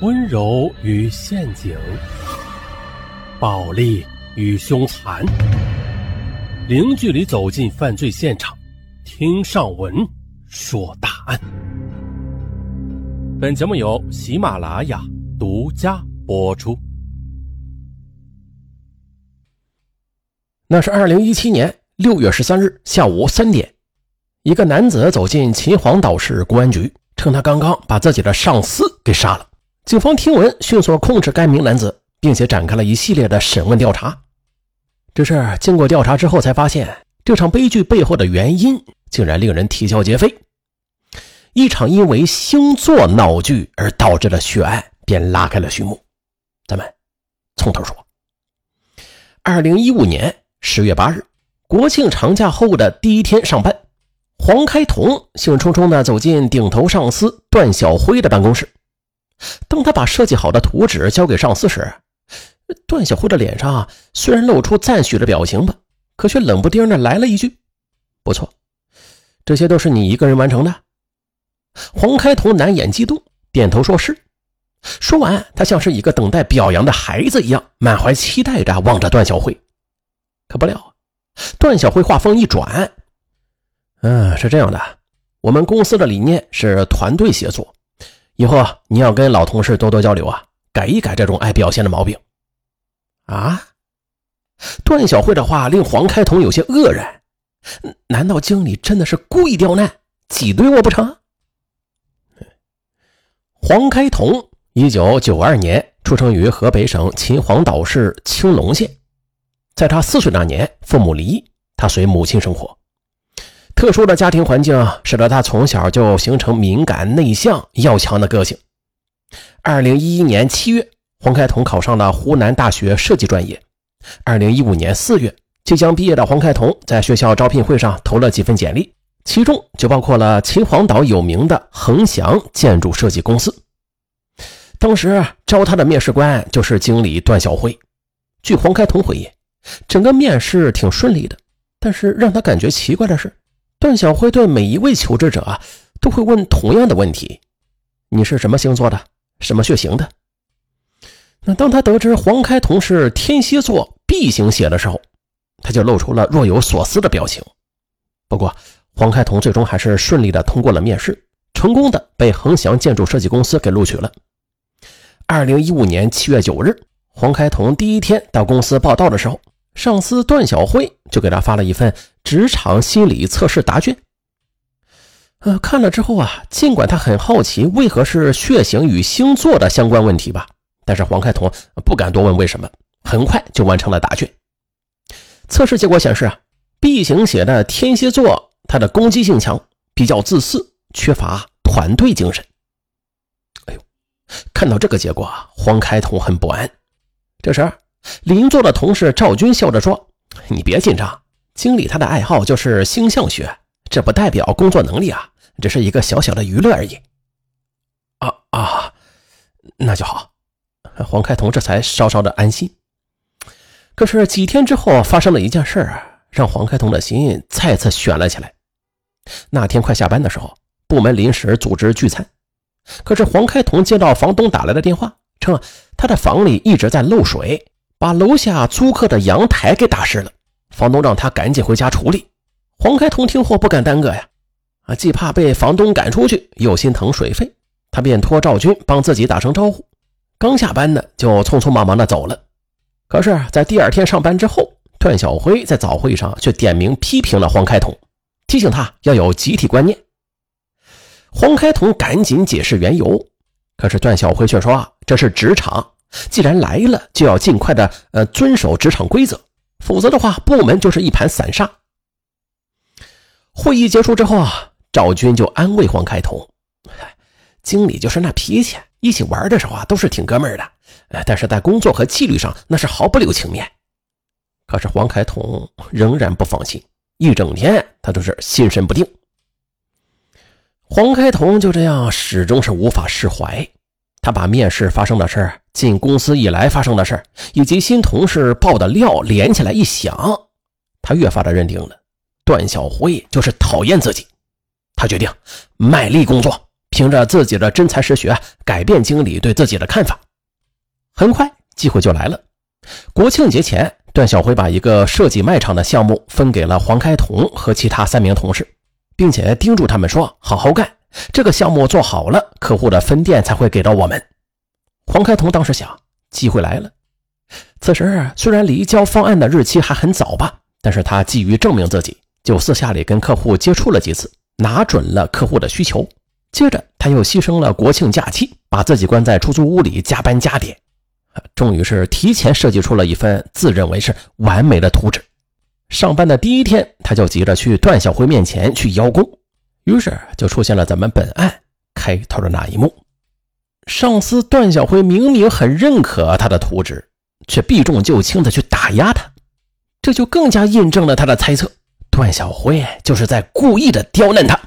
温柔与陷阱，暴力与凶残，零距离走进犯罪现场，听上文说大案。本节目由喜马拉雅独家播出。那是二零一七年六月十三日下午三点，一个男子走进秦皇岛市公安局，称他刚刚把自己的上司给杀了。警方听闻，迅速控制该名男子，并且展开了一系列的审问调查。只是经过调查之后，才发现这场悲剧背后的原因竟然令人啼笑皆非。一场因为星座闹剧而导致的血案便拉开了序幕。咱们从头说。二零一五年十月八日，国庆长假后的第一天上班，黄开同兴冲冲地走进顶头上司段小辉的办公室。当他把设计好的图纸交给上司时，段小辉的脸上虽然露出赞许的表情吧，可却冷不丁的来了一句：“不错，这些都是你一个人完成的。”黄开头难掩激动，点头说是。说完，他像是一个等待表扬的孩子一样，满怀期待着望着段小辉。可不料，段小辉话锋一转：“嗯，是这样的，我们公司的理念是团队协作。”以后你要跟老同事多多交流啊，改一改这种爱表现的毛病。啊！段小慧的话令黄开同有些愕然，难道经理真的是故意刁难，挤兑我不成？黄开同，一九九二年出生于河北省秦皇岛市青龙县，在他四岁那年，父母离异，他随母亲生活。特殊的家庭环境使得他从小就形成敏感、内向、要强的个性。二零一一年七月，黄开同考上了湖南大学设计专业。二零一五年四月，即将毕业的黄开同在学校招聘会上投了几份简历，其中就包括了秦皇岛有名的恒祥建筑设计公司。当时招他的面试官就是经理段小辉。据黄开同回忆，整个面试挺顺利的，但是让他感觉奇怪的是。段小辉对每一位求职者啊，都会问同样的问题：“你是什么星座的？什么血型的？”那当他得知黄开同是天蝎座 B 型血的时候，他就露出了若有所思的表情。不过，黄开同最终还是顺利的通过了面试，成功的被恒祥建筑设计公司给录取了。二零一五年七月九日，黄开同第一天到公司报道的时候。上司段小辉就给他发了一份职场心理测试答卷。呃，看了之后啊，尽管他很好奇为何是血型与星座的相关问题吧，但是黄开同不敢多问为什么，很快就完成了答卷。测试结果显示啊，B 型血的天蝎座，他的攻击性强，比较自私，缺乏团队精神。哎呦，看到这个结果啊，黄开同很不安。这时。邻座的同事赵军笑着说：“你别紧张，经理他的爱好就是星象学，这不代表工作能力啊，只是一个小小的娱乐而已。”啊啊，那就好。黄开同这才稍稍的安心。可是几天之后发生了一件事儿，让黄开同的心再次悬了起来。那天快下班的时候，部门临时组织聚餐，可是黄开同接到房东打来的电话，称他的房里一直在漏水。把楼下租客的阳台给打湿了，房东让他赶紧回家处理。黄开同听后不敢耽搁呀，啊，既怕被房东赶出去，又心疼水费，他便托赵军帮自己打声招呼。刚下班呢，就匆匆忙忙的走了。可是，在第二天上班之后，段小辉在早会上却点名批评了黄开同，提醒他要有集体观念。黄开同赶紧解释缘由，可是段小辉却说啊，这是职场。既然来了，就要尽快的呃遵守职场规则，否则的话，部门就是一盘散沙。会议结束之后啊，赵军就安慰黄开同：“经理就是那脾气，一起玩的时候啊，都是挺哥们儿的，呃，但是在工作和纪律上那是毫不留情面。”可是黄开同仍然不放心，一整天他都是心神不定。黄开同就这样始终是无法释怀。他把面试发生的事儿、进公司以来发生的事儿，以及新同事爆的料连起来一想，他越发的认定了段小辉就是讨厌自己。他决定卖力工作，凭着自己的真才实学改变经理对自己的看法。很快，机会就来了。国庆节前，段小辉把一个设计卖场的项目分给了黄开同和其他三名同事，并且叮嘱他们说：“好好干，这个项目做好了，客户的分店才会给到我们。”黄开同当时想，机会来了。此时虽然离交方案的日期还很早吧，但是他急于证明自己，就私下里跟客户接触了几次，拿准了客户的需求。接着他又牺牲了国庆假期，把自己关在出租屋里加班加点，终于是提前设计出了一份自认为是完美的图纸。上班的第一天，他就急着去段小辉面前去邀功，于是就出现了咱们本案开头的那一幕。上司段小辉明明很认可他的图纸。却避重就轻的去打压他，这就更加印证了他的猜测：段小辉就是在故意的刁难他。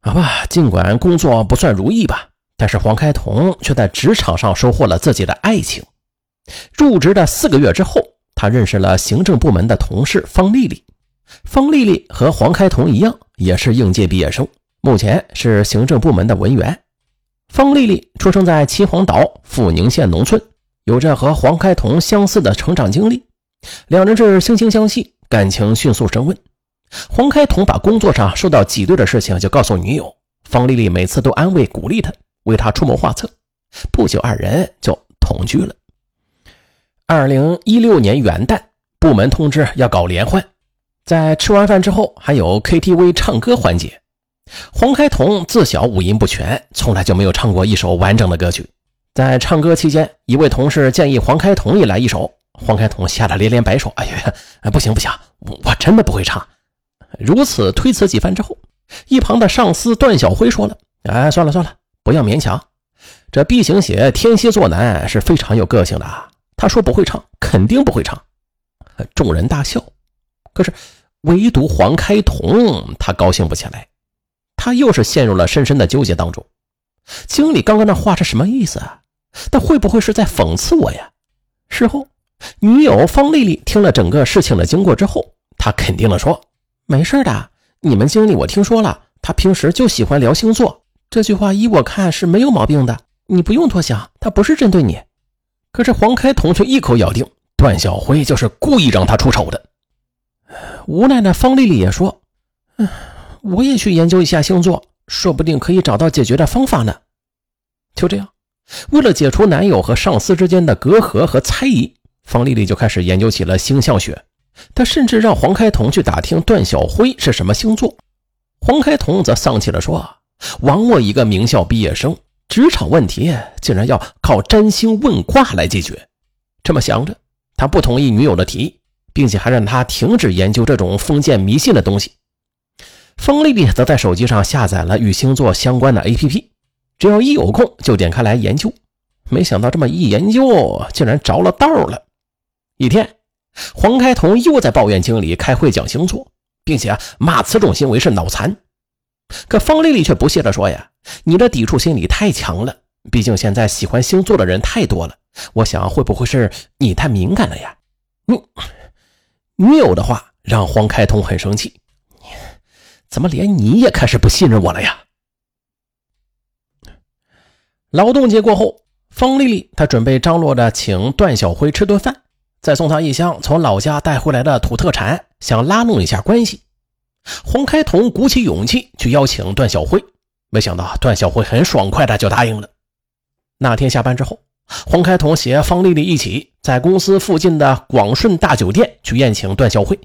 好吧，尽管工作不算如意吧，但是黄开同却在职场上收获了自己的爱情。入职的四个月之后，他认识了行政部门的同事方丽丽。方丽丽和黄开同一样，也是应届毕业生，目前是行政部门的文员。方丽丽出生在秦皇岛阜宁县农村，有着和黄开同相似的成长经历，两人是惺惺相惜，感情迅速升温。黄开同把工作上受到挤兑的事情就告诉女友方丽丽，每次都安慰鼓励他，为他出谋划策。不久，二人就同居了。二零一六年元旦，部门通知要搞联欢，在吃完饭之后还有 KTV 唱歌环节。黄开同自小五音不全，从来就没有唱过一首完整的歌曲。在唱歌期间，一位同事建议黄开同也来一首，黄开同吓得连连摆手：“哎呀，不行不行，我真的不会唱。”如此推辞几番之后，一旁的上司段小辉说了：“哎，算了算了，不要勉强。这 B 型血天蝎座男是非常有个性的，他说不会唱，肯定不会唱。”众人大笑，可是唯独黄开同他高兴不起来。他又是陷入了深深的纠结当中。经理刚刚那话是什么意思啊？他会不会是在讽刺我呀？事后，女友方丽丽听了整个事情的经过之后，她肯定的说：“没事的，你们经理我听说了，他平时就喜欢聊星座。这句话依我看是没有毛病的，你不用多想，他不是针对你。”可是黄开同却一口咬定段小辉就是故意让他出丑的。无奈的方丽丽也说：“嗯。”我也去研究一下星座，说不定可以找到解决的方法呢。就这样，为了解除男友和上司之间的隔阂和猜疑，方丽丽就开始研究起了星象学。她甚至让黄开同去打听段小辉是什么星座。黄开同则丧气地说：“枉我一个名校毕业生，职场问题竟然要靠占星问卦来解决。”这么想着，他不同意女友的提议，并且还让他停止研究这种封建迷信的东西。方丽丽则在手机上下载了与星座相关的 APP，只要一有空就点开来研究。没想到这么一研究，竟然着了道了。一天，黄开同又在抱怨经理开会讲星座，并且骂此种行为是脑残。可方丽丽却不屑地说：“呀，你的抵触心理太强了，毕竟现在喜欢星座的人太多了。我想会不会是你太敏感了呀？”你女友的话让黄开通很生气。怎么连你也开始不信任我了呀？劳动节过后，方丽丽她准备张罗着请段小辉吃顿饭，再送他一箱从老家带回来的土特产，想拉拢一下关系。黄开通鼓起勇气去邀请段小辉，没想到段小辉很爽快的就答应了。那天下班之后，黄开同携方丽丽一起在公司附近的广顺大酒店去宴请段小慧。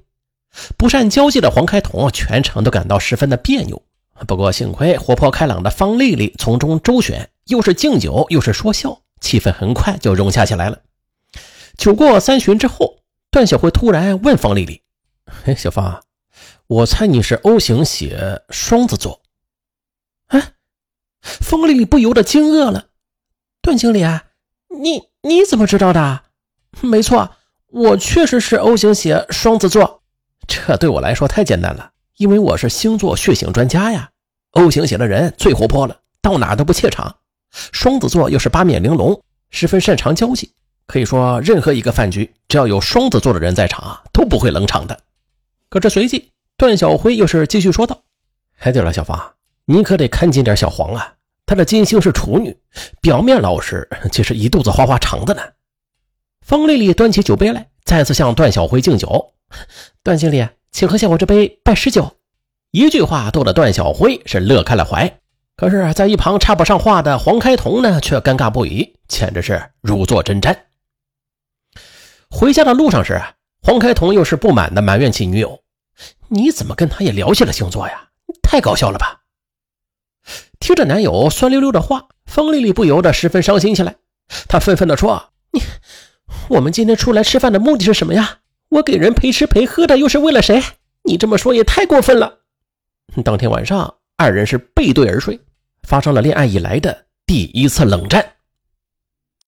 不善交际的黄开同全程都感到十分的别扭，不过幸亏活泼开朗的方丽丽从中周旋，又是敬酒又是说笑，气氛很快就融洽起来了。酒过三巡之后，段小慧突然问方丽丽：“哎，小方，我猜你是 O 型血，双子座。”哎，方丽丽不由得惊愕了：“段经理啊，你你怎么知道的？”“没错，我确实是 O 型血，双子座。”这对我来说太简单了，因为我是星座血型专家呀。O 型血的人最活泼了，到哪都不怯场；双子座又是八面玲珑，十分擅长交际。可以说，任何一个饭局，只要有双子座的人在场啊，都不会冷场的。可这随即，段小辉又是继续说道：“哎，对了，小芳，你可得看紧点小黄啊，他的金星是处女，表面老实，其实一肚子花花肠子呢。方丽丽端起酒杯来，再次向段小辉敬酒。段经理，请喝下我这杯拜师酒。一句话逗得段小辉是乐开了怀。可是，在一旁插不上话的黄开同呢，却尴尬不已，简直是如坐针毡。回家的路上时，黄开同又是不满的埋怨起女友：“你怎么跟他也聊起了星座呀？太搞笑了吧！”听着男友酸溜溜的话，方丽丽不由得十分伤心起来。她愤愤地说：“你，我们今天出来吃饭的目的是什么呀？我给人陪吃陪喝的又是为了谁？你这么说也太过分了。”当天晚上，二人是背对而睡，发生了恋爱以来的第一次冷战。